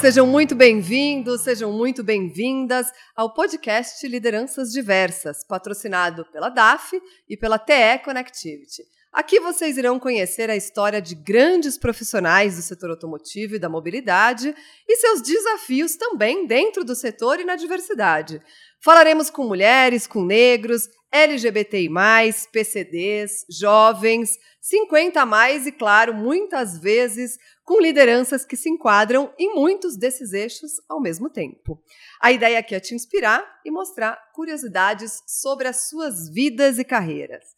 Sejam muito bem-vindos, sejam muito bem-vindas ao podcast Lideranças Diversas, patrocinado pela DAF e pela TE Connectivity. Aqui vocês irão conhecer a história de grandes profissionais do setor automotivo e da mobilidade e seus desafios também dentro do setor e na diversidade. Falaremos com mulheres, com negros, LGBTI, PCDs, jovens, 50 a mais e, claro, muitas vezes com lideranças que se enquadram em muitos desses eixos ao mesmo tempo. A ideia aqui é te inspirar e mostrar curiosidades sobre as suas vidas e carreiras.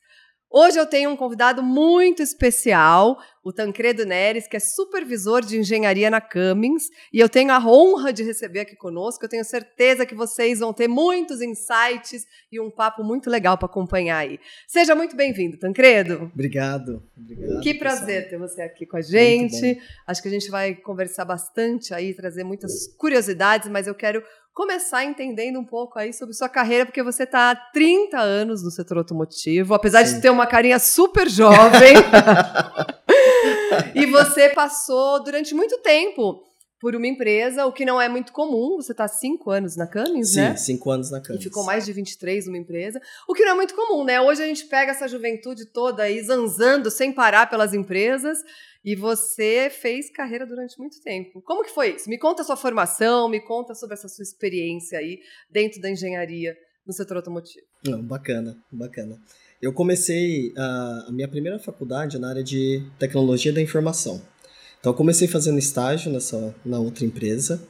Hoje eu tenho um convidado muito especial, o Tancredo Neres, que é supervisor de engenharia na Cummins, e eu tenho a honra de receber aqui conosco. Eu tenho certeza que vocês vão ter muitos insights e um papo muito legal para acompanhar aí. Seja muito bem-vindo, Tancredo. Obrigado. Obrigado. Que prazer pessoal. ter você aqui com a gente. Acho que a gente vai conversar bastante aí, trazer muitas curiosidades, mas eu quero começar entendendo um pouco aí sobre sua carreira, porque você está há 30 anos no setor automotivo, apesar Sim. de ter uma carinha super jovem. e você passou durante muito tempo por uma empresa, o que não é muito comum. Você está cinco anos na Cummins, Sim, né? Sim, cinco anos na Cummins. E ficou mais de 23 numa empresa, o que não é muito comum, né? Hoje a gente pega essa juventude toda aí zanzando sem parar pelas empresas e você fez carreira durante muito tempo. Como que foi isso? Me conta a sua formação, me conta sobre essa sua experiência aí dentro da engenharia no setor automotivo. Não, bacana, bacana. Eu comecei a, minha primeira faculdade na área de tecnologia da informação. Então, comecei fazendo estágio nessa, na outra empresa.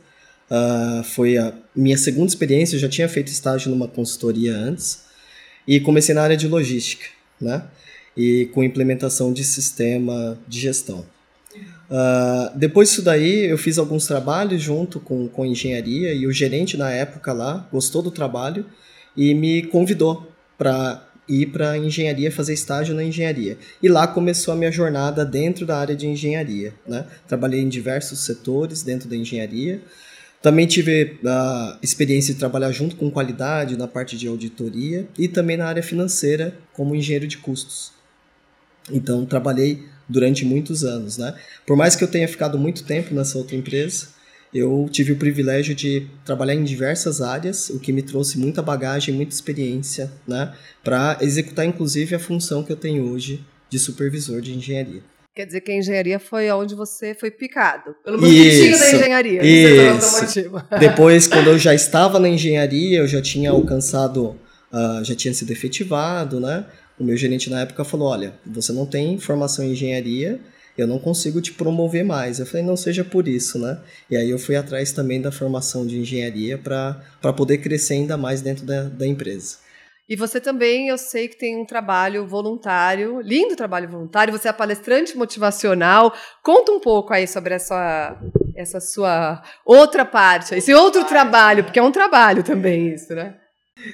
Uh, foi a minha segunda experiência, eu já tinha feito estágio numa consultoria antes. E comecei na área de logística, né? E com implementação de sistema de gestão. Uh, depois disso daí, eu fiz alguns trabalhos junto com, com engenharia e o gerente na época lá gostou do trabalho e me convidou para ir para engenharia, fazer estágio na engenharia. E lá começou a minha jornada dentro da área de engenharia. Né? Trabalhei em diversos setores dentro da engenharia. Também tive a experiência de trabalhar junto com qualidade na parte de auditoria e também na área financeira como engenheiro de custos. Então trabalhei durante muitos anos, né? Por mais que eu tenha ficado muito tempo nessa outra empresa, eu tive o privilégio de trabalhar em diversas áreas, o que me trouxe muita bagagem, muita experiência, né, para executar inclusive a função que eu tenho hoje de supervisor de engenharia. Quer dizer que a engenharia foi onde você foi picado, pelo mosquitinho da engenharia. Isso. Depois, quando eu já estava na engenharia, eu já tinha alcançado, uh, já tinha sido efetivado, né? O meu gerente na época falou, olha, você não tem formação em engenharia, eu não consigo te promover mais. Eu falei, não seja por isso, né? E aí eu fui atrás também da formação de engenharia para poder crescer ainda mais dentro da, da empresa. E você também, eu sei que tem um trabalho voluntário, lindo trabalho voluntário, você é palestrante motivacional. Conta um pouco aí sobre essa, essa sua outra parte, esse outro trabalho, porque é um trabalho também isso, né?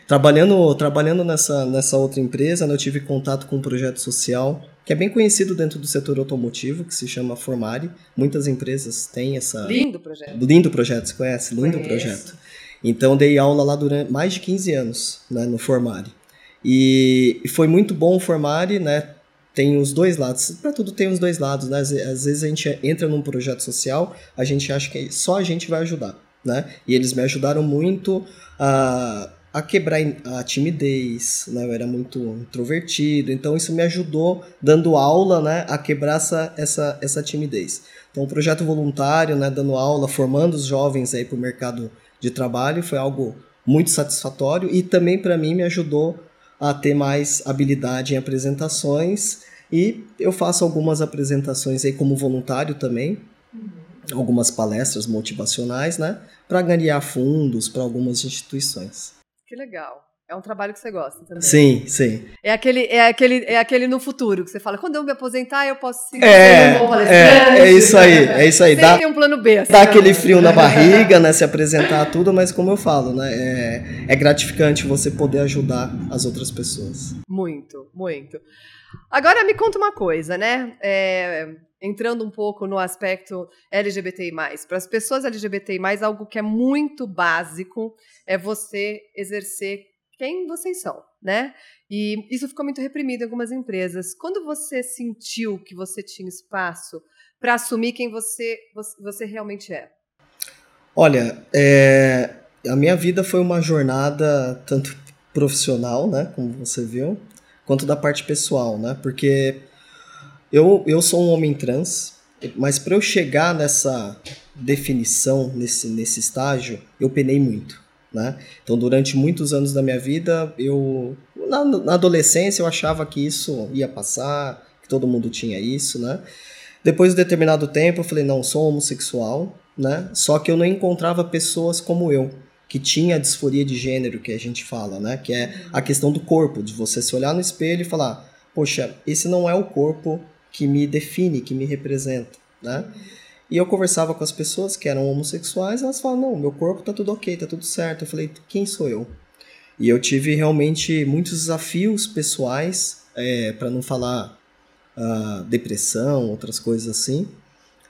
Trabalhando, trabalhando nessa, nessa outra empresa, né, eu tive contato com um projeto social que é bem conhecido dentro do setor automotivo, que se chama Formari. Muitas empresas têm essa. Lindo projeto. Lindo projeto, você conhece? Lindo Conheço. projeto. Então, dei aula lá durante mais de 15 anos né, no Formari. E foi muito bom o Formari, né? Tem os dois lados. Para tudo tem os dois lados, né? Às vezes a gente entra num projeto social, a gente acha que só a gente vai ajudar, né? E eles me ajudaram muito a a quebrar a timidez, né? Eu era muito introvertido, então isso me ajudou dando aula, né, a quebrar essa, essa, essa timidez. Então, o projeto voluntário, né, dando aula, formando os jovens aí para o mercado de trabalho, foi algo muito satisfatório e também para mim me ajudou a ter mais habilidade em apresentações e eu faço algumas apresentações aí como voluntário também, algumas palestras motivacionais, né, para ganhar fundos para algumas instituições. Que legal. É um trabalho que você gosta também. Sim, sim. É aquele, é aquele, é aquele no futuro que você fala, quando eu me aposentar, eu posso ser é, um. É, é isso aí, é isso aí. Dá, tem um plano B. Assim, dá aquele frio na barriga, né? Se apresentar tudo, mas como eu falo, né? É, é gratificante você poder ajudar as outras pessoas. Muito, muito. Agora me conta uma coisa, né? É, entrando um pouco no aspecto LGBTI+. Para as pessoas LGBTI+, algo que é muito básico é você exercer quem vocês são, né? E isso ficou muito reprimido em algumas empresas. Quando você sentiu que você tinha espaço para assumir quem você, você realmente é? Olha, é, a minha vida foi uma jornada tanto profissional, né, como você viu, quanto da parte pessoal, né? Porque eu, eu sou um homem trans, mas para eu chegar nessa definição, nesse, nesse estágio, eu penei muito, né? Então, durante muitos anos da minha vida, eu na, na adolescência eu achava que isso ia passar, que todo mundo tinha isso, né? Depois de determinado tempo, eu falei, não, sou homossexual, né? Só que eu não encontrava pessoas como eu, que tinha a disforia de gênero que a gente fala, né? Que é a questão do corpo, de você se olhar no espelho e falar, poxa, esse não é o corpo que me define, que me representa, né? E eu conversava com as pessoas que eram homossexuais, elas falavam, não, meu corpo tá tudo ok, tá tudo certo. Eu falei, quem sou eu? E eu tive realmente muitos desafios pessoais, é, para não falar uh, depressão, outras coisas assim,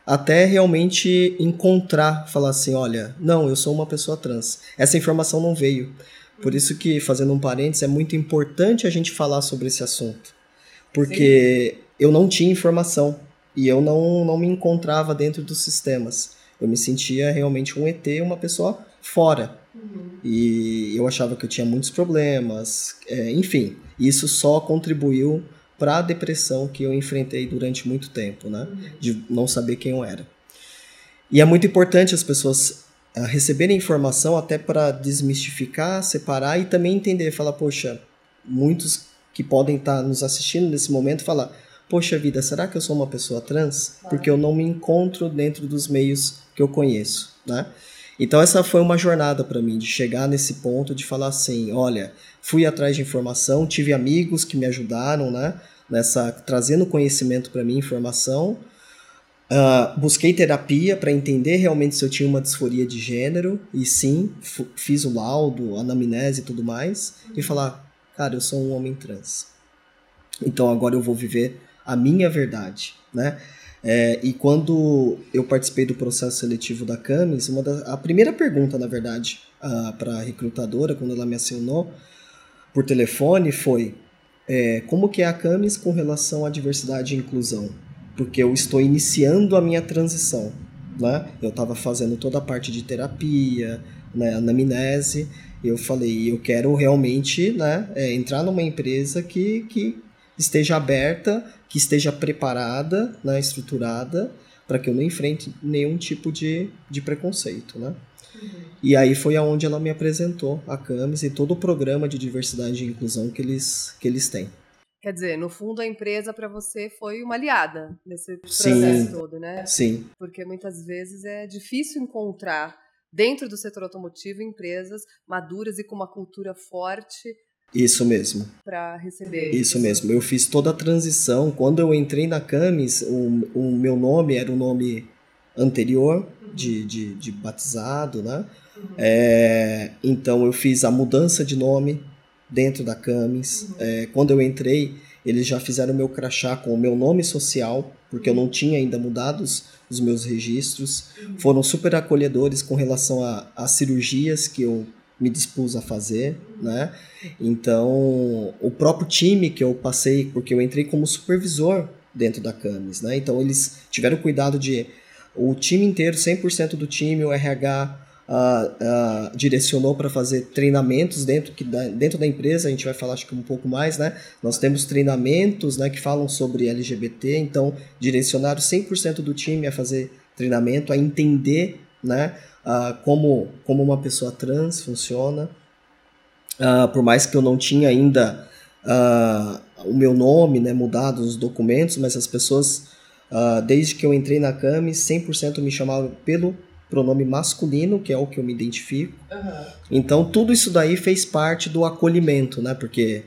até realmente encontrar, falar assim, olha, não, eu sou uma pessoa trans. Essa informação não veio. Por isso que, fazendo um parênteses, é muito importante a gente falar sobre esse assunto. Porque Sim. Eu não tinha informação e eu não, não me encontrava dentro dos sistemas. Eu me sentia realmente um ET, uma pessoa fora. Uhum. E eu achava que eu tinha muitos problemas, é, enfim, isso só contribuiu para a depressão que eu enfrentei durante muito tempo, né? De não saber quem eu era. E é muito importante as pessoas uh, receberem informação até para desmistificar, separar e também entender, falar, poxa, muitos que podem estar tá nos assistindo nesse momento falar, poxa vida, será que eu sou uma pessoa trans? Porque eu não me encontro dentro dos meios que eu conheço, né? Então essa foi uma jornada para mim de chegar nesse ponto de falar assim, olha, fui atrás de informação, tive amigos que me ajudaram, né? Nessa trazendo conhecimento para mim, informação. Uh, busquei terapia para entender realmente se eu tinha uma disforia de gênero e sim, fiz o laudo, anamnese e tudo mais e falar, cara, eu sou um homem trans. Então agora eu vou viver a minha verdade, né? É, e quando eu participei do processo seletivo da Camis, uma da, a primeira pergunta, na verdade, para a recrutadora, quando ela me acionou por telefone, foi é, como que é a Camis com relação à diversidade e inclusão? Porque eu estou iniciando a minha transição. Né? Eu estava fazendo toda a parte de terapia, né, anamnese, eu falei, eu quero realmente né, é, entrar numa empresa que, que esteja aberta que esteja preparada, né, estruturada, para que eu não enfrente nenhum tipo de, de preconceito, né? Uhum. E aí foi aonde ela me apresentou a Camis e todo o programa de diversidade e inclusão que eles, que eles têm. Quer dizer, no fundo a empresa para você foi uma aliada nesse processo Sim. todo, né? Sim. Porque muitas vezes é difícil encontrar dentro do setor automotivo empresas maduras e com uma cultura forte isso mesmo. Para receber. Isso mesmo. Eu fiz toda a transição. Quando eu entrei na Camis, o, o meu nome era o nome anterior de, de, de, batizado, né? Uhum. É, então eu fiz a mudança de nome dentro da Camis. Uhum. É, quando eu entrei, eles já fizeram o meu crachá com o meu nome social, porque eu não tinha ainda mudado os, os meus registros. Uhum. Foram super acolhedores com relação às cirurgias que eu me dispus a fazer, né? Então, o próprio time que eu passei, porque eu entrei como supervisor dentro da Camis, né? Então, eles tiveram cuidado de o time inteiro, 100% do time, o RH uh, uh, direcionou para fazer treinamentos dentro, que da, dentro da empresa, a gente vai falar acho que um pouco mais, né? Nós temos treinamentos né, que falam sobre LGBT, então direcionaram 100% do time a fazer treinamento, a entender né, uh, como, como uma pessoa trans funciona. Uh, por mais que eu não tinha ainda uh, o meu nome né, mudado nos documentos, mas as pessoas, desde que eu entrei na CAMI, 100% me chamavam pelo pronome masculino, que é o que eu me identifico. Uhum. Então, tudo isso daí fez parte do acolhimento, né? Porque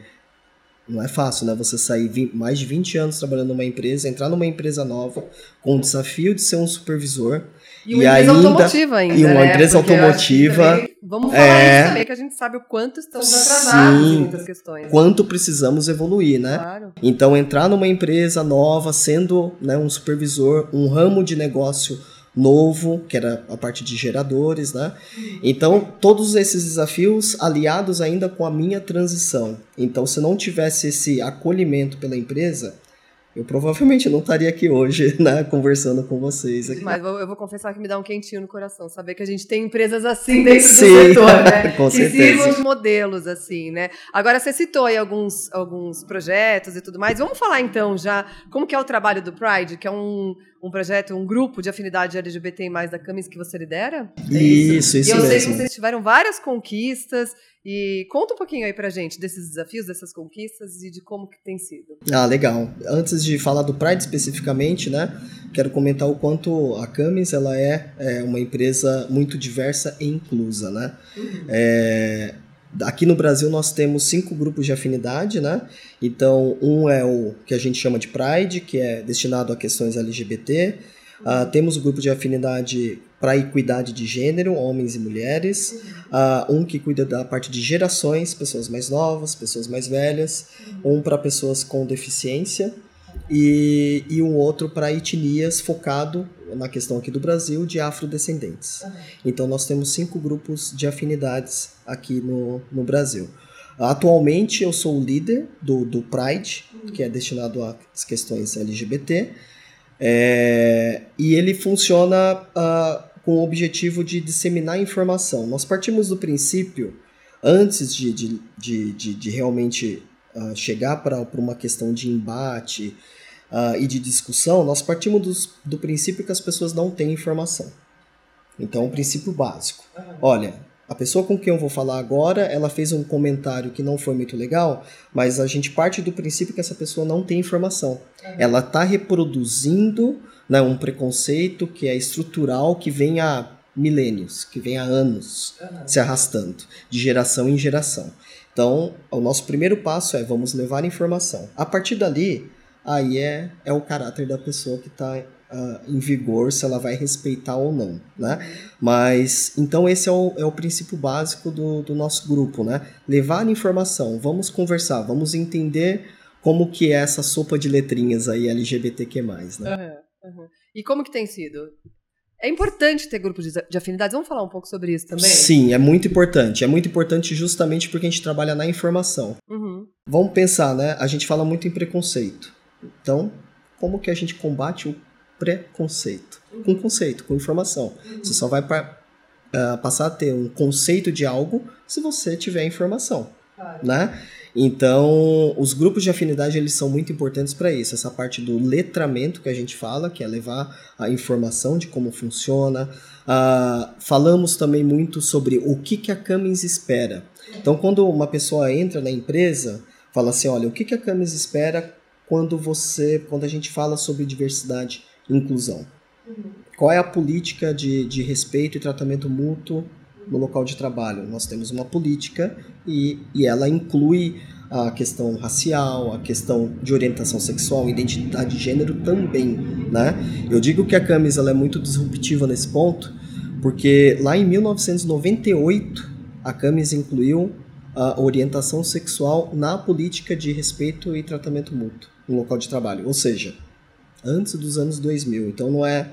não é fácil, né? Você sair 20, mais de 20 anos trabalhando numa empresa, entrar numa empresa nova, com o desafio de ser um supervisor, e uma e empresa ainda, automotiva ainda. E uma né? empresa Porque automotiva. Também, vamos falar é, isso também, que a gente sabe o quanto estamos atrasados sim, em muitas questões. Quanto precisamos evoluir, né? Claro. Então, entrar numa empresa nova, sendo né, um supervisor, um ramo de negócio novo, que era a parte de geradores, né? Então, todos esses desafios aliados ainda com a minha transição. Então, se não tivesse esse acolhimento pela empresa, eu provavelmente não estaria aqui hoje, né, conversando com vocês. Aqui. Mas eu vou confessar que me dá um quentinho no coração, saber que a gente tem empresas assim dentro Sim, do setor, né? com que certeza. sirvam modelos assim, né? Agora, você citou aí alguns, alguns projetos e tudo mais. Vamos falar então já como que é o trabalho do Pride, que é um, um projeto, um grupo de afinidade LGBT mais da Camis que você lidera? É isso, isso, isso E eu mesmo. sei que vocês tiveram várias conquistas e conta um pouquinho aí pra gente desses desafios, dessas conquistas e de como que tem sido. Ah, legal. Antes de falar do Pride especificamente, né, quero comentar o quanto a Camis ela é, é uma empresa muito diversa e inclusa, né? Uhum. É, aqui no Brasil nós temos cinco grupos de afinidade, né? Então, um é o que a gente chama de Pride, que é destinado a questões LGBT. Uh, temos o grupo de afinidade para equidade de gênero, homens e mulheres. Uh, um que cuida da parte de gerações, pessoas mais novas, pessoas mais velhas. Um para pessoas com deficiência. E, e um outro para etnias focado na questão aqui do Brasil de afrodescendentes. Então nós temos cinco grupos de afinidades aqui no, no Brasil. Atualmente eu sou o líder do, do Pride, que é destinado às questões LGBT. É, e ele funciona uh, com o objetivo de disseminar informação. Nós partimos do princípio, antes de, de, de, de, de realmente uh, chegar para uma questão de embate uh, e de discussão, nós partimos dos, do princípio que as pessoas não têm informação. Então, o princípio básico. Olha, a pessoa com quem eu vou falar agora, ela fez um comentário que não foi muito legal, mas a gente parte do princípio que essa pessoa não tem informação. Uhum. Ela está reproduzindo né, um preconceito que é estrutural, que vem há milênios, que vem há anos uhum. se arrastando, de geração em geração. Então, o nosso primeiro passo é vamos levar informação. A partir dali, aí é, é o caráter da pessoa que está uh, em vigor se ela vai respeitar ou não, né? Mas então esse é o, é o princípio básico do, do nosso grupo, né? Levar informação, vamos conversar, vamos entender como que é essa sopa de letrinhas aí LGBTQ+, né? Uhum, uhum. E como que tem sido? É importante ter grupos de afinidades. Vamos falar um pouco sobre isso também? Sim, é muito importante. É muito importante justamente porque a gente trabalha na informação. Uhum. Vamos pensar, né? A gente fala muito em preconceito. Então, como que a gente combate o preconceito. Com conceito, com informação. Você só vai pra, uh, passar a ter um conceito de algo se você tiver informação. Claro. Né? Então, os grupos de afinidade eles são muito importantes para isso. Essa parte do letramento que a gente fala, que é levar a informação de como funciona. Uh, falamos também muito sobre o que, que a Cummins espera. Então, quando uma pessoa entra na empresa, fala assim, olha, o que, que a Cummins espera quando você, quando a gente fala sobre diversidade inclusão. Uhum. Qual é a política de, de respeito e tratamento mútuo no local de trabalho? Nós temos uma política e, e ela inclui a questão racial, a questão de orientação sexual, identidade de gênero também, né? Eu digo que a Camis ela é muito disruptiva nesse ponto, porque lá em 1998 a Camis incluiu a orientação sexual na política de respeito e tratamento mútuo no local de trabalho, ou seja, antes dos anos 2000. Então não é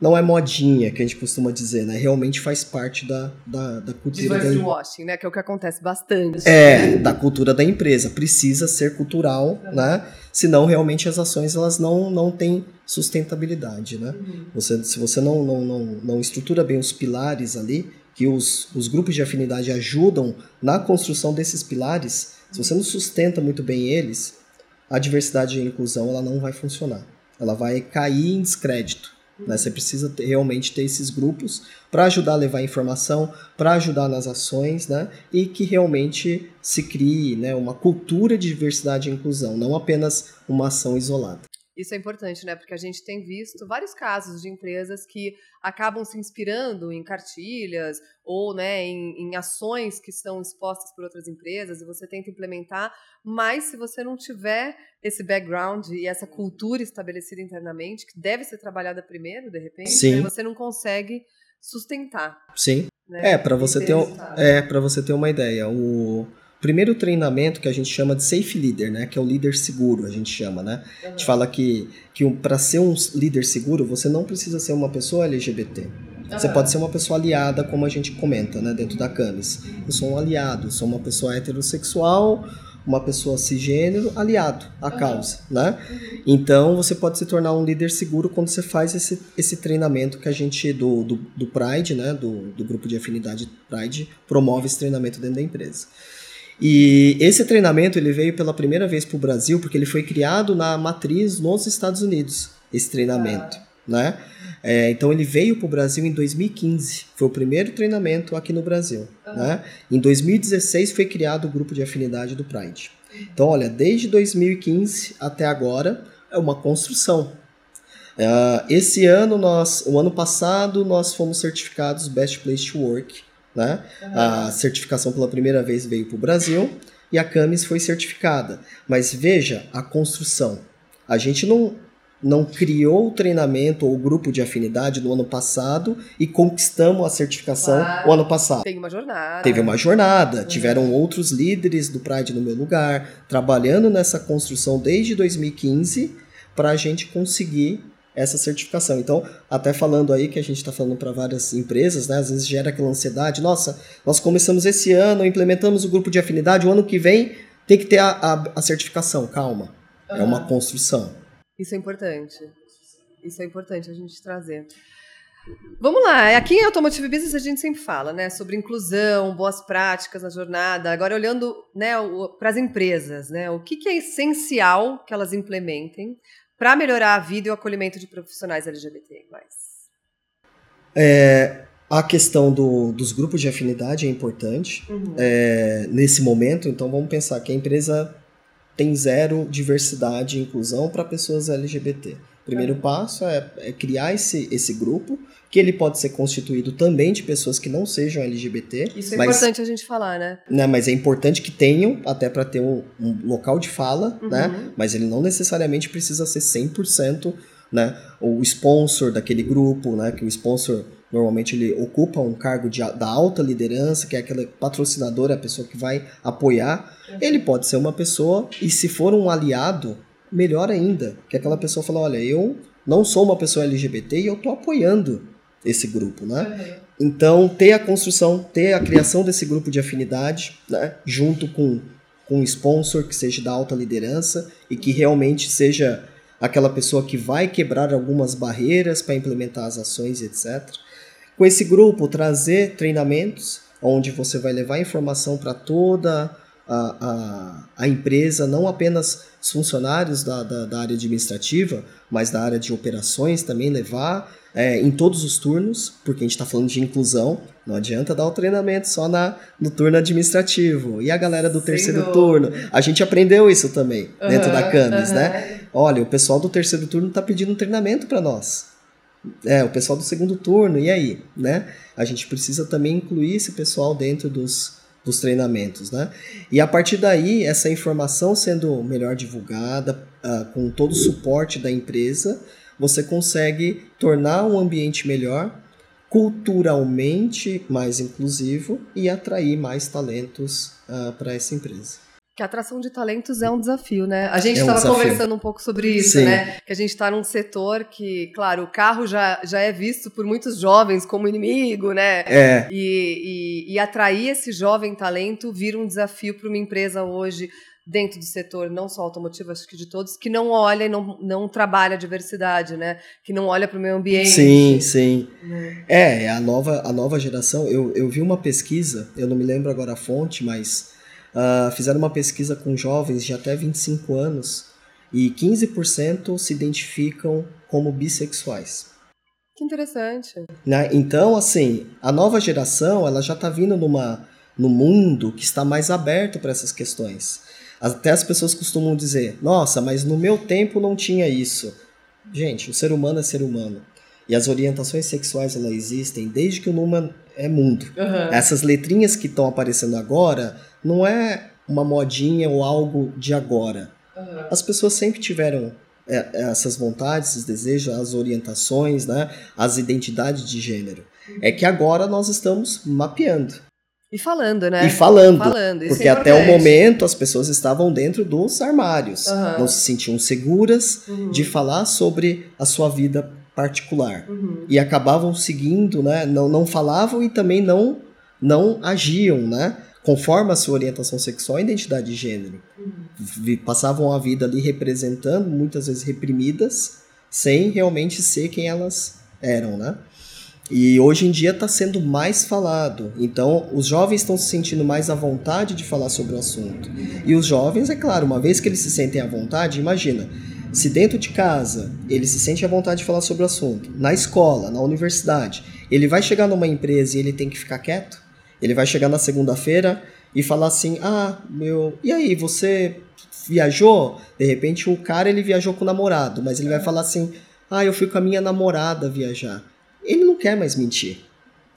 não é modinha que a gente costuma dizer, né? Realmente faz parte da, da, da cultura da washing, né? Que é o que acontece bastante. É, da cultura da empresa. Precisa ser cultural, é. né? Senão realmente as ações elas não, não têm sustentabilidade, né? Uhum. Você, se você não, não, não, não estrutura bem os pilares ali, que os, os grupos de afinidade ajudam na construção desses pilares, se você não sustenta muito bem eles, a diversidade e a inclusão ela não vai funcionar ela vai cair em descrédito. Né? Você precisa ter, realmente ter esses grupos para ajudar a levar informação, para ajudar nas ações, né? e que realmente se crie né, uma cultura de diversidade e inclusão, não apenas uma ação isolada. Isso é importante, né? Porque a gente tem visto vários casos de empresas que acabam se inspirando em cartilhas ou né, em, em, ações que são expostas por outras empresas e você tenta implementar, mas se você não tiver esse background e essa cultura estabelecida internamente, que deve ser trabalhada primeiro, de repente, né, você não consegue sustentar. Sim. Né, é, para você, ter, é, você ter uma ideia. O primeiro treinamento que a gente chama de safe leader, né, que é o líder seguro, a gente chama, né? Uhum. A gente fala que, que para ser um líder seguro, você não precisa ser uma pessoa LGBT. Uhum. Você pode ser uma pessoa aliada, como a gente comenta, né, dentro da Camis. Eu sou um aliado, sou uma pessoa heterossexual uma pessoa cisgênero aliado à uhum. causa, né? Então você pode se tornar um líder seguro quando você faz esse, esse treinamento que a gente do, do, do Pride, né? Do, do grupo de afinidade Pride promove esse treinamento dentro da empresa. E esse treinamento ele veio pela primeira vez para o Brasil porque ele foi criado na matriz nos Estados Unidos. Esse treinamento, ah. né? É, então ele veio para o Brasil em 2015. Foi o primeiro treinamento aqui no Brasil. Uhum. Né? Em 2016 foi criado o grupo de afinidade do Pride. Então, olha, desde 2015 até agora é uma construção. Uh, esse ano nós, o ano passado nós fomos certificados Best Place to Work, né? Uhum. A certificação pela primeira vez veio para o Brasil e a Camis foi certificada. Mas veja a construção. A gente não não criou o treinamento ou o grupo de afinidade no ano passado e conquistamos a certificação claro. o ano passado. Teve uma jornada. Teve uma jornada. Uhum. Tiveram outros líderes do Pride no meu lugar, trabalhando nessa construção desde 2015 para a gente conseguir essa certificação. Então, até falando aí que a gente está falando para várias empresas, né? Às vezes gera aquela ansiedade. Nossa, nós começamos esse ano, implementamos o grupo de afinidade, o ano que vem tem que ter a, a, a certificação. Calma. É uma construção. Isso é importante. Isso é importante a gente trazer. Vamos lá, aqui em Automotive Business a gente sempre fala, né, sobre inclusão, boas práticas na jornada. Agora olhando, né, para as empresas, né, o que, que é essencial que elas implementem para melhorar a vida e o acolhimento de profissionais LGBT+. É, a questão do, dos grupos de afinidade é importante uhum. é, nesse momento. Então vamos pensar que a empresa tem zero diversidade e inclusão para pessoas LGBT. O primeiro é. passo é, é, criar esse, esse grupo, que ele pode ser constituído também de pessoas que não sejam LGBT. Isso é mas, importante a gente falar, né? né? Mas é importante que tenham, até para ter um, um, local de fala, uhum. né? Mas ele não necessariamente precisa ser 100% né? o sponsor daquele grupo, né? Que o sponsor Normalmente ele ocupa um cargo de, da alta liderança, que é aquele patrocinador, é a pessoa que vai apoiar. Ele pode ser uma pessoa, e se for um aliado, melhor ainda. Que aquela pessoa fala, olha, eu não sou uma pessoa LGBT e eu estou apoiando esse grupo, né? Uhum. Então, ter a construção, ter a criação desse grupo de afinidade, né? Junto com, com um sponsor que seja da alta liderança e que realmente seja aquela pessoa que vai quebrar algumas barreiras para implementar as ações, etc com esse grupo trazer treinamentos onde você vai levar informação para toda a, a, a, empresa, não apenas os funcionários da, da, da, área administrativa, mas da área de operações também levar é, em todos os turnos, porque a gente está falando de inclusão, não adianta dar o treinamento só na, no turno administrativo. E a galera do terceiro Senhor. turno? A gente aprendeu isso também uhum, dentro da Camis, uhum. né? Olha, o pessoal do terceiro turno está pedindo um treinamento para nós. É, o pessoal do segundo turno, e aí, né? A gente precisa também incluir esse pessoal dentro dos, dos treinamentos, né? E a partir daí, essa informação sendo melhor divulgada, uh, com todo o suporte da empresa, você consegue tornar um ambiente melhor, culturalmente mais inclusivo e atrair mais talentos uh, ah, para essa empresa. Que a atração de talentos é um desafio, né? A gente estava é um conversando um pouco sobre isso, Sim. né? Que a gente está num setor que, claro, o carro já, já é visto por muitos jovens como inimigo, né? É. E, e, e atrair esse jovem talento vira um desafio para uma empresa hoje dentro do setor, não só automotivo, acho que de todos, que não olha e não, não trabalha a diversidade, né? Que não olha para o meio ambiente. Sim, sim. Né? É, a nova, a nova geração, eu, eu vi uma pesquisa, eu não me lembro agora a fonte, mas uh, fizeram uma pesquisa com jovens de até 25 anos e 15% se identificam como bissexuais. Que interessante. Né? Então, assim, a nova geração ela já está vindo numa, no mundo que está mais aberto para essas questões. Até as pessoas costumam dizer: nossa, mas no meu tempo não tinha isso. Gente, o ser humano é ser humano. E as orientações sexuais elas existem desde que o mundo é mundo. Uhum. Essas letrinhas que estão aparecendo agora não é uma modinha ou algo de agora. Uhum. As pessoas sempre tiveram é, essas vontades, esses desejos, as orientações, né, as identidades de gênero. Uhum. É que agora nós estamos mapeando. E falando, né? E falando. falando porque é até o momento as pessoas estavam dentro dos armários. Uhum. Não se sentiam seguras uhum. de falar sobre a sua vida particular. Uhum. E acabavam seguindo, né? Não, não falavam e também não, não agiam, né? Conforme a sua orientação sexual e identidade de gênero. Uhum. Passavam a vida ali representando, muitas vezes reprimidas, sem realmente ser quem elas eram, né? E hoje em dia está sendo mais falado. Então, os jovens estão se sentindo mais à vontade de falar sobre o assunto. E os jovens, é claro, uma vez que eles se sentem à vontade, imagina, se dentro de casa ele se sente à vontade de falar sobre o assunto, na escola, na universidade, ele vai chegar numa empresa e ele tem que ficar quieto? Ele vai chegar na segunda-feira e falar assim: "Ah, meu, e aí, você viajou?" De repente o cara ele viajou com o namorado, mas ele vai falar assim: "Ah, eu fui com a minha namorada viajar." Ele não quer mais mentir.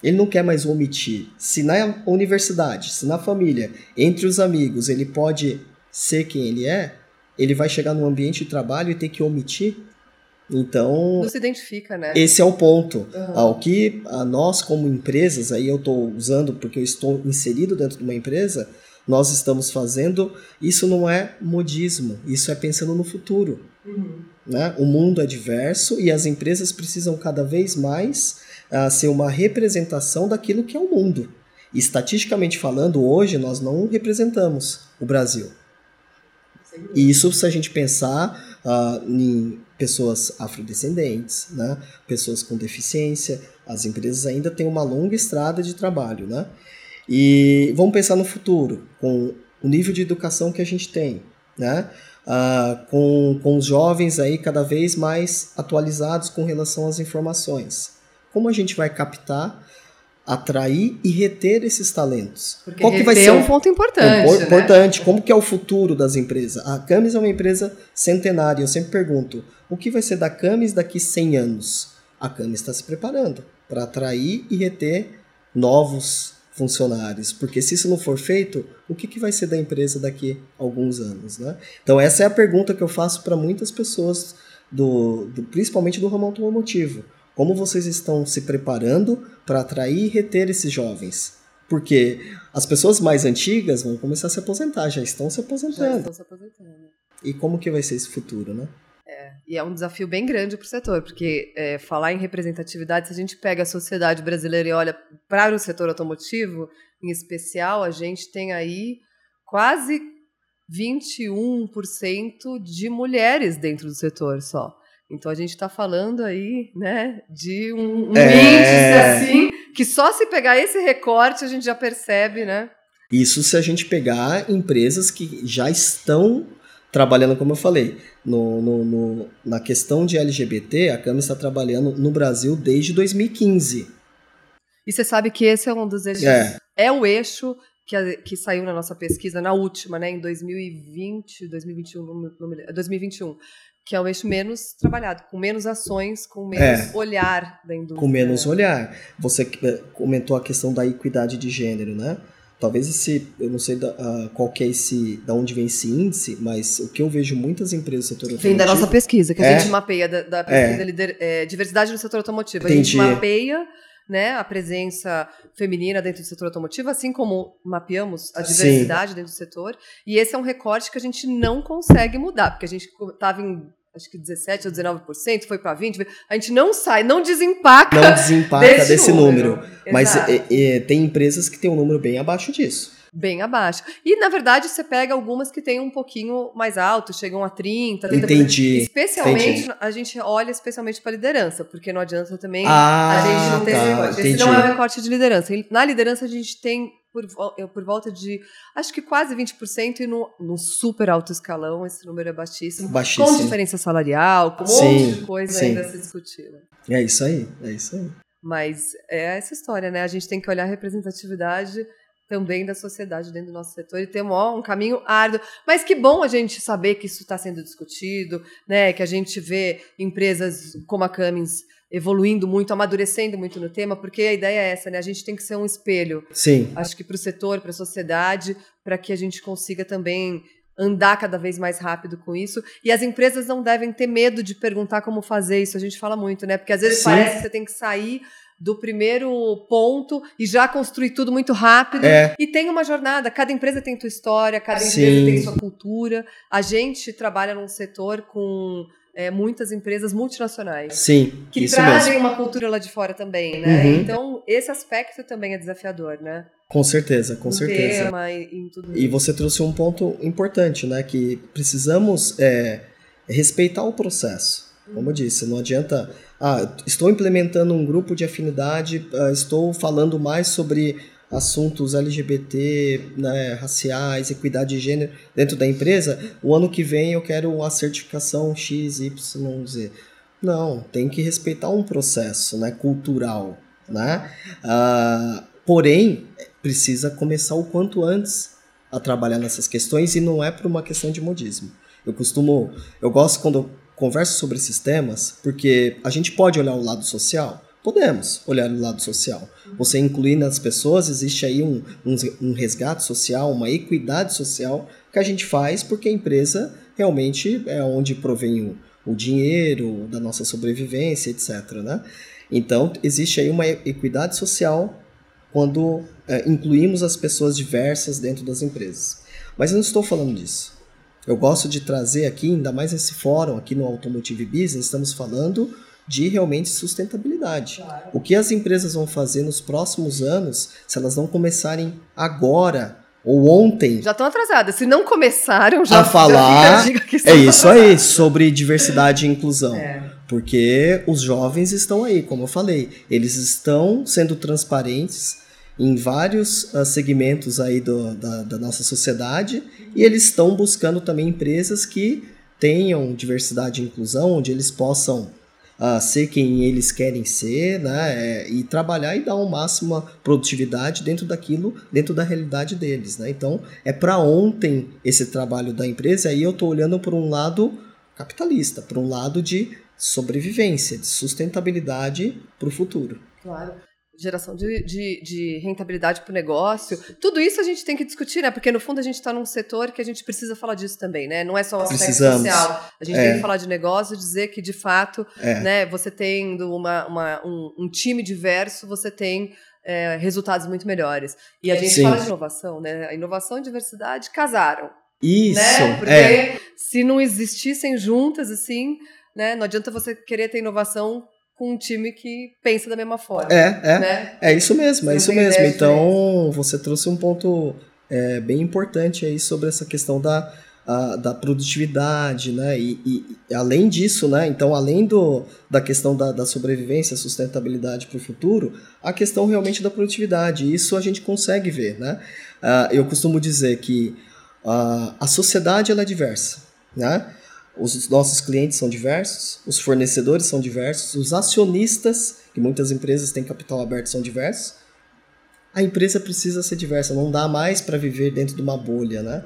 Ele não quer mais omitir. Se na universidade, se na família, entre os amigos, ele pode ser quem ele é, ele vai chegar no ambiente de trabalho e ter que omitir. Então. Não se identifica, né? Esse é o ponto. Uhum. Ao que a nós, como empresas, aí eu estou usando porque eu estou inserido dentro de uma empresa, nós estamos fazendo. Isso não é modismo, isso é pensando no futuro. Uhum. Né? O mundo é diverso e as empresas precisam cada vez mais uh, ser uma representação daquilo que é o mundo. estatisticamente falando, hoje nós não representamos o Brasil. E isso se a gente pensar uh, em pessoas afrodescendentes, né? pessoas com deficiência, as empresas ainda têm uma longa estrada de trabalho. Né? E vamos pensar no futuro, com o nível de educação que a gente tem. Né? uh, com, com os jovens aí cada vez mais atualizados com relação às informações. Como a gente vai captar, atrair e reter esses talentos? Porque Qual que vai ser é um ponto importante. Um, né? Importante. Como que é o futuro das empresas? A Camis é uma empresa centenária. Eu sempre pergunto, o que vai ser da Camis daqui 100 anos? A Camis está se preparando para atrair e reter novos funcionários, porque se isso não for feito, o que, que vai ser da empresa daqui a alguns anos, né? Então essa é a pergunta que eu faço para muitas pessoas, do, do, principalmente do ramo automotivo. Como vocês estão se preparando para atrair e reter esses jovens? Porque as pessoas mais antigas vão começar a se aposentar, já estão se aposentando. Já estão se aposentando. E como que vai ser esse futuro, né? É, e é um desafio bem grande para o setor, porque é, falar em representatividade, se a gente pega a sociedade brasileira e olha para o setor automotivo, em especial, a gente tem aí quase 21% de mulheres dentro do setor só. Então a gente está falando aí, né, de um, um é... índice assim, que só se pegar esse recorte a gente já percebe, né? Isso se a gente pegar empresas que já estão trabalhando, como eu falei, no, no, no, na questão de LGBT, a Câmara está trabalhando no Brasil desde 2015. E você sabe que esse é um dos eixos. É, é o eixo que, que saiu na nossa pesquisa, na última, né, em 2020, 2021, não, não, 2021, que é o eixo menos trabalhado, com menos ações, com menos é, olhar da indústria. Com menos olhar. Você eh, comentou a questão da equidade de gênero, né? Talvez esse, eu não sei da, uh, qual que é esse, da onde vem esse índice, mas o que eu vejo muitas empresas do setor automotivo... Vem da nossa pesquisa, que a é, gente mapeia, da, da pesquisa é, lider, é, diversidade no setor automotivo. Entendi. A gente mapeia né, a presença feminina dentro do setor automotivo, assim como mapeamos a diversidade Sim. dentro do setor. E esse é um recorte que a gente não consegue mudar, porque a gente estava em acho que 17 ou 19%, foi para 20%, a gente não sai, não desempaca. Não desempaca desse, desse número. número. Mas é, é, tem empresas que têm um número bem abaixo disso. Bem abaixo. E, na verdade, você pega algumas que têm um pouquinho mais alto, chegam a 30, 30 Entendi. Especialmente, Entendi. a gente olha especialmente para liderança, porque não adianta também ah, a gente não ter tá, esse recorte. Esse não é o recorte de liderança. Na liderança, a gente tem por, por volta de, acho que quase 20%, e no, no super alto escalão esse número é baixíssimo. Baixíssimo. Com diferença salarial, com um sim, monte de coisa sim. ainda a se discutir. Né? É isso aí, é isso aí. Mas é essa história, né? A gente tem que olhar a representatividade também da sociedade dentro do nosso setor e tem um, caminho árduo. Mas que bom a gente saber que isso está sendo discutido, né? Que a gente vê empresas como a Cummins evoluindo muito, amadurecendo muito no tema, porque a ideia é essa, né? A gente tem que ser um espelho. Sim. Acho que para o setor, para a sociedade, para que a gente consiga também andar cada vez mais rápido com isso. E as empresas não devem ter medo de perguntar como fazer isso. A gente fala muito, né? Porque às vezes Sim. parece que você tem que sair do primeiro ponto e já construir tudo muito rápido. É. E tem uma jornada. Cada empresa tem sua história, cada Sim. empresa tem sua cultura. A gente trabalha num setor com é, muitas empresas multinacionais. Sim, que trazem mesmo. uma cultura lá de fora também, né? Uhum. Então, esse aspecto também é desafiador, né? Com certeza, com certeza. Tema e, e você trouxe um ponto importante, né? Que precisamos é, respeitar o processo. Como eu disse, não adianta. Ah, estou implementando um grupo de afinidade, ah, estou falando mais sobre assuntos LGBT, né, raciais, equidade de gênero dentro da empresa, o ano que vem eu quero uma certificação X, Y. Não, tem que respeitar um processo né, cultural. Né? Ah, porém, precisa começar o quanto antes a trabalhar nessas questões e não é por uma questão de modismo. Eu costumo, eu gosto quando eu converso sobre esses temas, porque a gente pode olhar o lado social, Podemos olhar o lado social. Você incluir nas pessoas, existe aí um, um, um, resgate social, uma equidade social que a gente faz porque a empresa realmente é onde provém o, o dinheiro, da nossa sobrevivência, etc. Né? Então, existe aí uma equidade social quando é, incluímos as pessoas diversas dentro das empresas. Mas eu não estou falando disso. Eu gosto de trazer aqui, ainda mais nesse fórum aqui no Automotive Business, estamos falando de realmente sustentabilidade. Claro. O que as empresas vão fazer nos próximos anos, se elas não começarem agora ou ontem. Já estão atrasadas. Se não começaram, já a falar. Já é isso aí, sobre diversidade e inclusão. É. Porque os jovens estão aí, como eu falei, eles estão sendo transparentes em vários uh, segmentos aí do, da, da nossa sociedade e eles estão buscando também empresas que tenham diversidade e inclusão, onde eles possam uh, ser quem eles querem ser, né? É, e trabalhar e dar uma máxima produtividade dentro daquilo, dentro da realidade deles, né? Então, é para ontem esse trabalho da empresa, aí eu estou olhando por um lado capitalista, por um lado de sobrevivência, de sustentabilidade para o futuro. Claro geração de, de, de rentabilidade para o negócio. Tudo isso a gente tem que discutir, né? Porque no fundo a gente está num setor que a gente precisa falar disso também, né? Não é só o aspecto Precisamos. social. A gente é. tem que falar de negócio, dizer que de fato, é. né? Você tendo uma, uma um, um, time diverso, você tem é, resultados muito melhores. E a gente Sim. fala de inovação, né? A inovação e diversidade casaram. Isso. Né? Porque é. se não existissem juntas assim, né? Não adianta você querer ter inovação com um time que pensa da mesma forma. É, é. Né? É isso mesmo, é isso mesmo. Então, você trouxe um ponto é, bem importante aí sobre essa questão da, a, da produtividade, né? E, e, além disso, né? Então, além do, da questão da, da sobrevivência, sustentabilidade para o futuro, a questão realmente da produtividade. Isso a gente consegue ver, né? Uh, eu costumo dizer que uh, a sociedade ela é diversa, né? Os nossos clientes são diversos, os fornecedores são diversos, os acionistas, que muitas empresas têm capital aberto, são diversos. A empresa precisa ser diversa, não dá mais para viver dentro de uma bolha, né?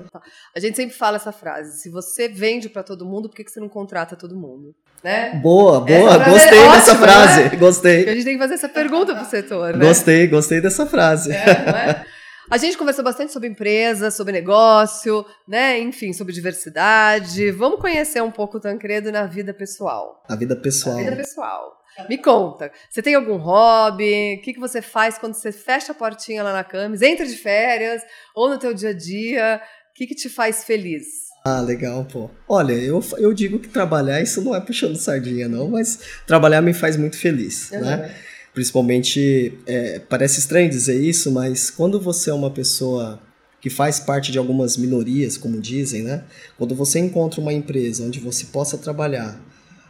A gente sempre fala essa frase: se você vende para todo mundo, por que você não contrata todo mundo? Né? Boa, boa, gostei é dessa frase, né? gostei. Porque a gente tem que fazer essa pergunta pro setor, né? Gostei, gostei dessa frase. É, não é? A gente conversou bastante sobre empresa, sobre negócio, né? Enfim, sobre diversidade. Vamos conhecer um pouco o Tancredo na vida pessoal. A vida pessoal. A vida pessoal. Me conta, você tem algum hobby? O que, que você faz quando você fecha a portinha lá na Camis, entra de férias ou no teu dia a dia? O que, que te faz feliz? Ah, legal, pô. Olha, eu, eu digo que trabalhar, isso não é puxando sardinha, não, mas trabalhar me faz muito feliz, uhum. né? Principalmente, é, parece estranho dizer isso, mas quando você é uma pessoa que faz parte de algumas minorias, como dizem, né? Quando você encontra uma empresa onde você possa trabalhar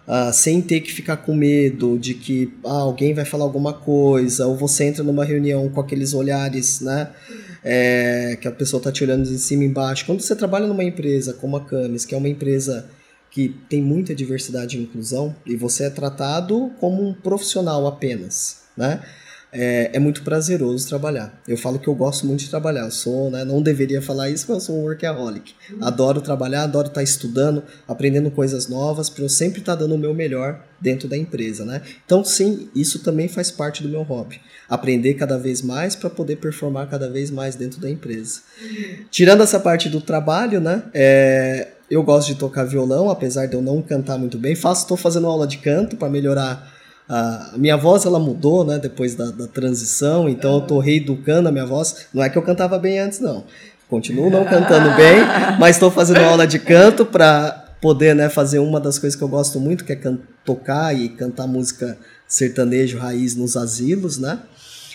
uh, sem ter que ficar com medo de que ah, alguém vai falar alguma coisa, ou você entra numa reunião com aqueles olhares, né? É, que a pessoa está te olhando de cima e embaixo. Quando você trabalha numa empresa como a Camis, que é uma empresa que tem muita diversidade e inclusão e você é tratado como um profissional apenas, né? É, é, muito prazeroso trabalhar. Eu falo que eu gosto muito de trabalhar. Eu sou, né, não deveria falar isso, mas eu sou um workaholic. Adoro trabalhar, adoro estar estudando, aprendendo coisas novas, para eu sempre estar dando o meu melhor dentro da empresa, né? Então, sim, isso também faz parte do meu hobby. Aprender cada vez mais para poder performar cada vez mais dentro da empresa. Tirando essa parte do trabalho, né? É, eu gosto de tocar violão, apesar de eu não cantar muito bem. Faço, estou fazendo aula de canto para melhorar a minha voz ela mudou, né, depois da, da transição, então eu tô reeducando a minha voz. Não é que eu cantava bem antes, não. Continuo não cantando bem, mas estou fazendo aula de canto para poder né, fazer uma das coisas que eu gosto muito, que é tocar e cantar música sertanejo raiz nos asilos, né?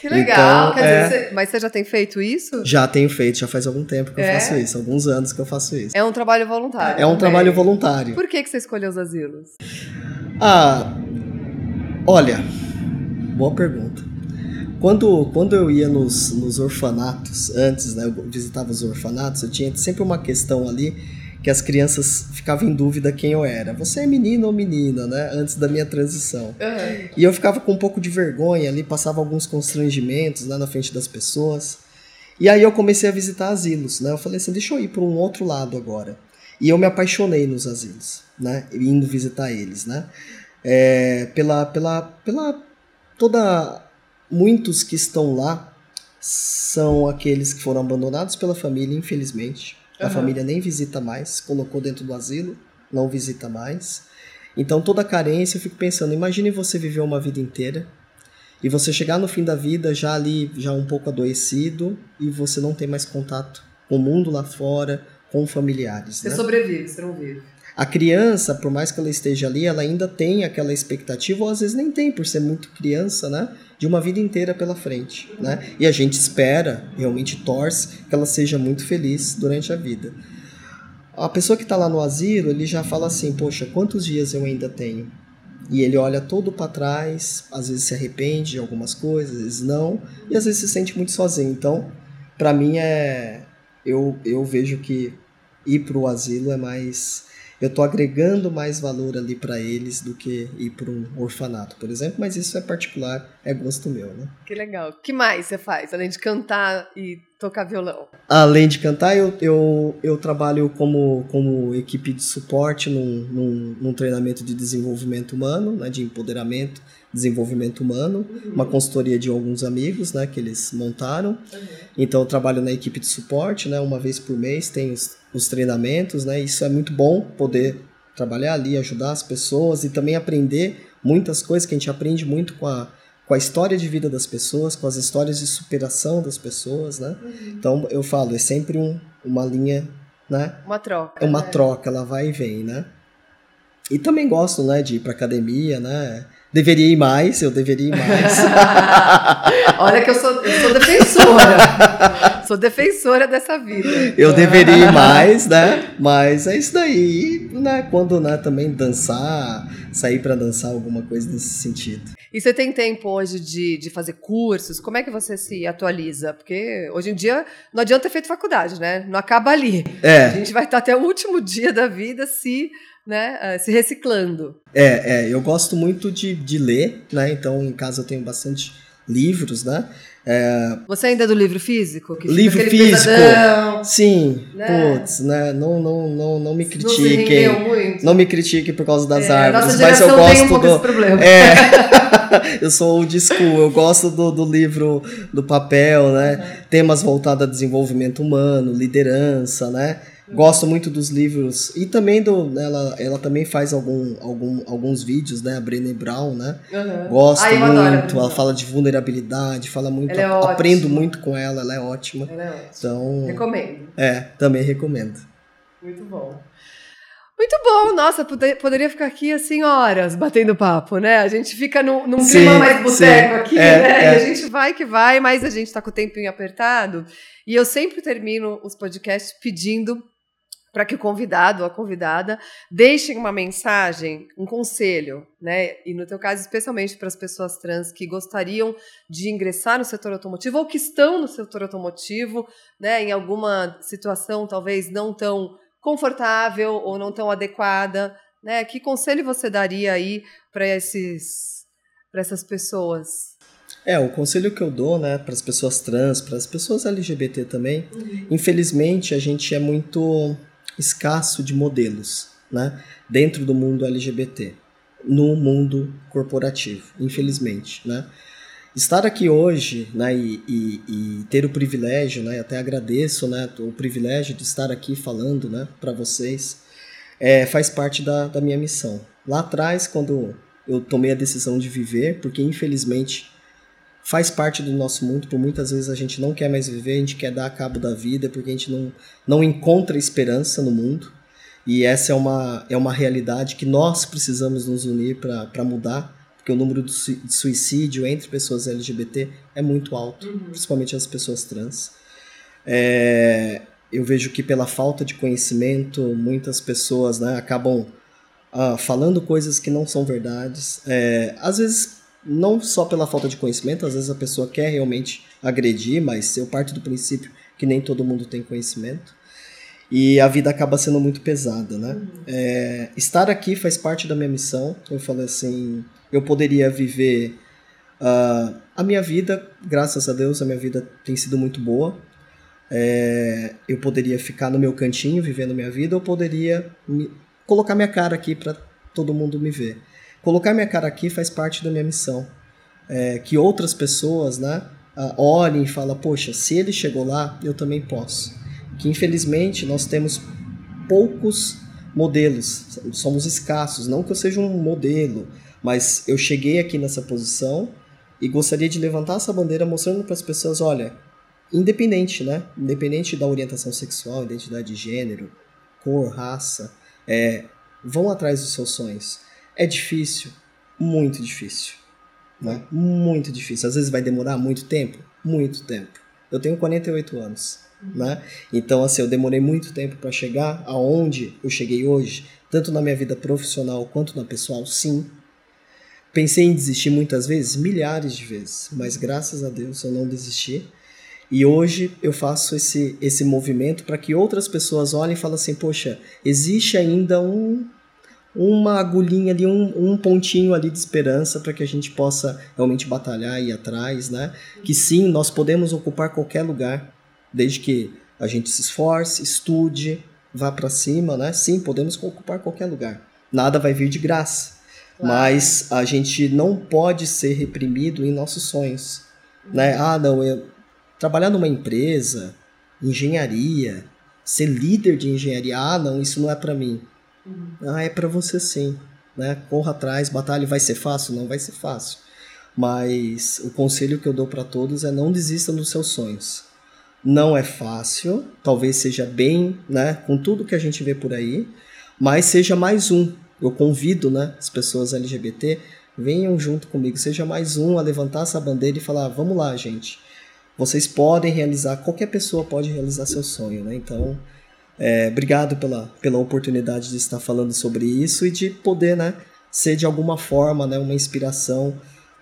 Que legal. Então, é... dizer, mas você já tem feito isso? Já tenho feito, já faz algum tempo que é? eu faço isso, alguns anos que eu faço isso. É um trabalho voluntário. É um também. trabalho voluntário. Por que, que você escolheu os asilos? Ah, olha, boa pergunta. Quando, quando eu ia nos, nos orfanatos, antes, né, eu visitava os orfanatos, eu tinha sempre uma questão ali que as crianças ficavam em dúvida quem eu era. Você é menino ou menina, né? Antes da minha transição. Uhum. E eu ficava com um pouco de vergonha ali, passava alguns constrangimentos né, na frente das pessoas. E aí eu comecei a visitar asilos, né? Eu falei assim, deixa eu ir para um outro lado agora. E eu me apaixonei nos asilos, né? Indo visitar eles, né? É, pela, pela, pela toda muitos que estão lá são aqueles que foram abandonados pela família, infelizmente a família nem visita mais, colocou dentro do asilo, não visita mais. Então toda carência, eu fico pensando, imagine você viver uma vida inteira e você chegar no fim da vida já ali, já um pouco adoecido e você não tem mais contato com o mundo lá fora, com familiares. Você né? sobrevive, você não vive. A criança, por mais que ela esteja ali, ela ainda tem aquela expectativa, ou às vezes nem tem, por ser muito criança, né? De uma vida inteira pela frente, né? E a gente espera, realmente torce, que ela seja muito feliz durante a vida. A pessoa que está lá no asilo, ele já fala assim: Poxa, quantos dias eu ainda tenho? E ele olha todo para trás, às vezes se arrepende de algumas coisas, às vezes não, e às vezes se sente muito sozinho. Então, para mim é. Eu, eu vejo que ir para o asilo é mais eu estou agregando mais valor ali para eles do que ir para um orfanato, por exemplo, mas isso é particular, é gosto meu, né? Que legal. O que mais você faz, além de cantar e tocar violão? Além de cantar, eu, eu, eu trabalho como, como equipe de suporte num, num, num treinamento de desenvolvimento humano, né, de empoderamento, desenvolvimento humano, uhum. uma consultoria de alguns amigos, né, que eles montaram. Uhum. Então eu trabalho na equipe de suporte, né, uma vez por mês tem os os treinamentos, né? Isso é muito bom poder trabalhar ali, ajudar as pessoas e também aprender muitas coisas que a gente aprende muito com a, com a história de vida das pessoas, com as histórias de superação das pessoas, né? Uhum. Então eu falo, é sempre um, uma linha, né? Uma troca. É uma né? troca, ela vai e vem, né? E também gosto, né, de ir para academia, né? Deveria ir mais, eu deveria ir mais. Olha que eu sou, eu sou defensora. Sou defensora dessa vida. Eu deveria ir mais, né? Mas é isso daí. E, né, quando né, também dançar, sair para dançar alguma coisa nesse sentido. E você tem tempo hoje de, de fazer cursos? Como é que você se atualiza? Porque hoje em dia não adianta ter feito faculdade, né? Não acaba ali. É. A gente vai estar até o último dia da vida se né, eh, se reciclando. É, é, eu gosto muito de, de ler, né? Então em casa eu tenho bastante livros, né? É... Você ainda é do livro físico? livro físico? Pesadão, Sim. Né? Putz, né? Não, não, não, não me critiquem. Não, não me critiquem por causa das é, árvores, mas eu gosto um do. É. eu sou old school, eu gosto do, do livro do papel, né? Uhum. Temas voltados a desenvolvimento humano, liderança, né? Gosto muito dos livros e também do ela ela também faz algum, algum alguns vídeos, né, a Brené Brown, né? Uhum. Gosto Ai, muito, ela fala de vulnerabilidade, fala muito, é aprendo muito com ela, ela é ótima. Ela é ótima. Então, recomendo. É, também recomendo. Muito bom. Muito bom, nossa, poderia ficar aqui assim horas batendo papo, né? A gente fica num, num sim, clima mais boteco aqui, é, né? É. E a gente vai que vai, mas a gente tá com o tempinho apertado. E eu sempre termino os podcasts pedindo para que o convidado ou a convidada deixem uma mensagem, um conselho, né? E no teu caso, especialmente para as pessoas trans que gostariam de ingressar no setor automotivo ou que estão no setor automotivo, né? Em alguma situação talvez não tão confortável ou não tão adequada, né? Que conselho você daria aí para esses para essas pessoas? É, o conselho que eu dou, né, para as pessoas trans, para as pessoas LGBT também, uhum. infelizmente a gente é muito escasso de modelos né, dentro do mundo LGBT, no mundo corporativo, infelizmente. Né? Estar aqui hoje né, e, e, e ter o privilégio, né, até agradeço né, o privilégio de estar aqui falando né, para vocês, é, faz parte da, da minha missão. Lá atrás, quando eu tomei a decisão de viver, porque infelizmente faz parte do nosso mundo, por muitas vezes a gente não quer mais viver, a gente quer dar cabo da vida, porque a gente não, não encontra esperança no mundo. E essa é uma, é uma realidade que nós precisamos nos unir para mudar, porque o número de suicídio entre pessoas LGBT é muito alto, uhum. principalmente as pessoas trans. É, eu vejo que pela falta de conhecimento, muitas pessoas né, acabam uh, falando coisas que não são verdades. É, às vezes, não só pela falta de conhecimento, às vezes a pessoa quer realmente agredir, mas eu parto do princípio que nem todo mundo tem conhecimento e a vida acaba sendo muito pesada, né? Uhum. É, estar aqui faz parte da minha missão. Eu falei assim, eu poderia viver uh, a minha vida, graças a Deus, a minha vida tem sido muito boa. É, eu poderia ficar no meu cantinho vivendo minha vida, ou poderia me, colocar minha cara aqui para todo mundo me ver. Colocar minha cara aqui faz parte da minha missão. É, que outras pessoas, né, olhem e falem, poxa, se ele chegou lá, eu também posso que infelizmente nós temos poucos modelos, somos escassos. Não que eu seja um modelo, mas eu cheguei aqui nessa posição e gostaria de levantar essa bandeira mostrando para as pessoas, olha, independente, né? Independente da orientação sexual, identidade de gênero, cor, raça, é, vão atrás dos seus sonhos. É difícil, muito difícil, né? Muito difícil. Às vezes vai demorar muito tempo, muito tempo. Eu tenho 48 anos né? Então, assim, eu demorei muito tempo para chegar aonde eu cheguei hoje, tanto na minha vida profissional quanto na pessoal, sim. Pensei em desistir muitas vezes, milhares de vezes, mas graças a Deus eu não desisti. E hoje eu faço esse, esse movimento para que outras pessoas olhem e falem assim: poxa, existe ainda um, uma agulhinha ali, um, um pontinho ali de esperança para que a gente possa realmente batalhar e ir atrás, né? Que sim, nós podemos ocupar qualquer lugar desde que a gente se esforce, estude, vá para cima, né? Sim, podemos ocupar qualquer lugar. Nada vai vir de graça. Claro. Mas a gente não pode ser reprimido em nossos sonhos, uhum. né? Ah, não, eu trabalhar numa empresa, engenharia, ser líder de engenharia, ah, não, isso não é para mim. Uhum. Ah, é para você sim, né? Corra atrás, batalha, vai ser fácil? Não vai ser fácil. Mas o conselho que eu dou para todos é não desistam dos seus sonhos. Não é fácil, talvez seja bem, né, com tudo que a gente vê por aí, mas seja mais um. Eu convido, né, as pessoas LGBT, venham junto comigo, seja mais um a levantar essa bandeira e falar: vamos lá, gente. Vocês podem realizar, qualquer pessoa pode realizar seu sonho, né? Então, é, obrigado pela, pela oportunidade de estar falando sobre isso e de poder, né, ser de alguma forma, né, uma inspiração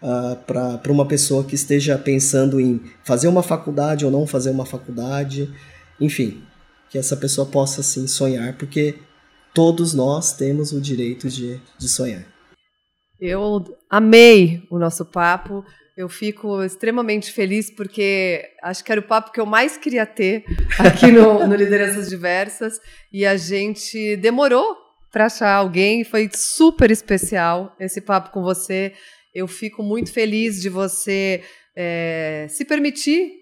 uh, ah, para uma pessoa que esteja pensando em fazer uma faculdade ou não fazer uma faculdade, enfim, que essa pessoa possa sim sonhar, porque todos nós temos o direito de, de sonhar. Eu amei o nosso papo. Eu fico extremamente feliz porque acho que era o papo que eu mais queria ter aqui no, no Lideranças Diversas e a gente demorou para achar alguém. Foi super especial esse papo com você. Eu fico muito feliz de você é, se permitir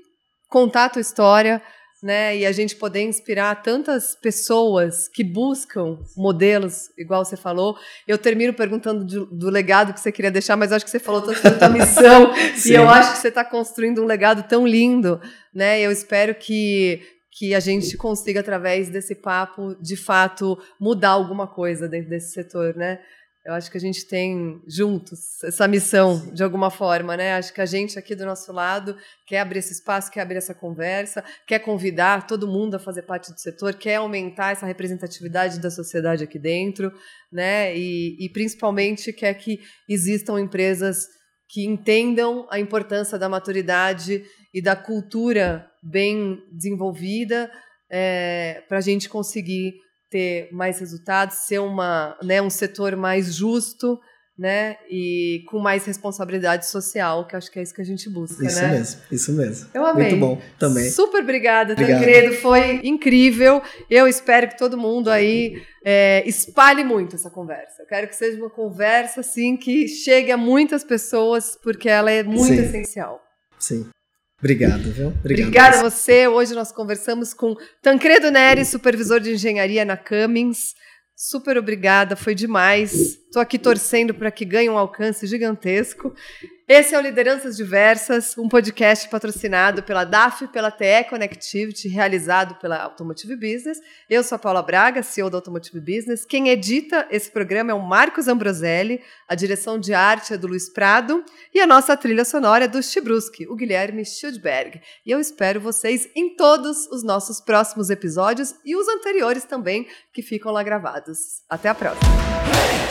contar a tua história, né? E a gente poder inspirar tantas pessoas que buscam modelos, igual você falou. Eu termino perguntando do, do legado que você queria deixar, mas acho que você falou tanto da tua missão e eu acho que você está construindo um legado tão lindo, né? Eu espero que que a gente consiga através desse papo, de fato, mudar alguma coisa dentro desse setor, né? Eu acho que a gente tem juntos essa missão, de alguma forma, né? Acho que a gente aqui do nosso lado quer abrir esse espaço, quer abrir essa conversa, quer convidar todo mundo a fazer parte do setor, quer aumentar essa representatividade da sociedade aqui dentro, né? E, e principalmente quer que existam empresas que entendam a importância da maturidade e da cultura bem desenvolvida é, para a gente conseguir ter mais resultados, ser uma, né, um setor mais justo, né, e com mais responsabilidade social, que acho que é isso que a gente busca, isso né? mesmo, isso mesmo. Eu amei. Muito bom também. Super obrigada, Obrigado. Tancredo, foi incrível. Eu espero que todo mundo aí é, espalhe muito essa conversa. Eu quero que seja uma conversa, assim, que chegue a muitas pessoas, porque ela é muito Sim. essencial. Sim. Obrigado, viu? Obrigado Obrigada a você. Hoje nós conversamos com Tancredo Neres, supervisor de engenharia na Cummins. Super obrigada, foi demais. Estou aqui torcendo para que ganhe um alcance gigantesco. Esse é o Lideranças Diversas, um podcast patrocinado pela DAF, pela TE Connectivity, realizado pela Automotive Business. Eu sou a Paula Braga, CEO da Automotive Business. Quem edita esse programa é o Marcos Ambroselli, a direção de arte é do Luiz Prado e a nossa trilha sonora é do Chibruski, o Guilherme Schildberg. E eu espero vocês em todos os nossos próximos episódios e os anteriores também, que ficam lá gravados. Até a próxima!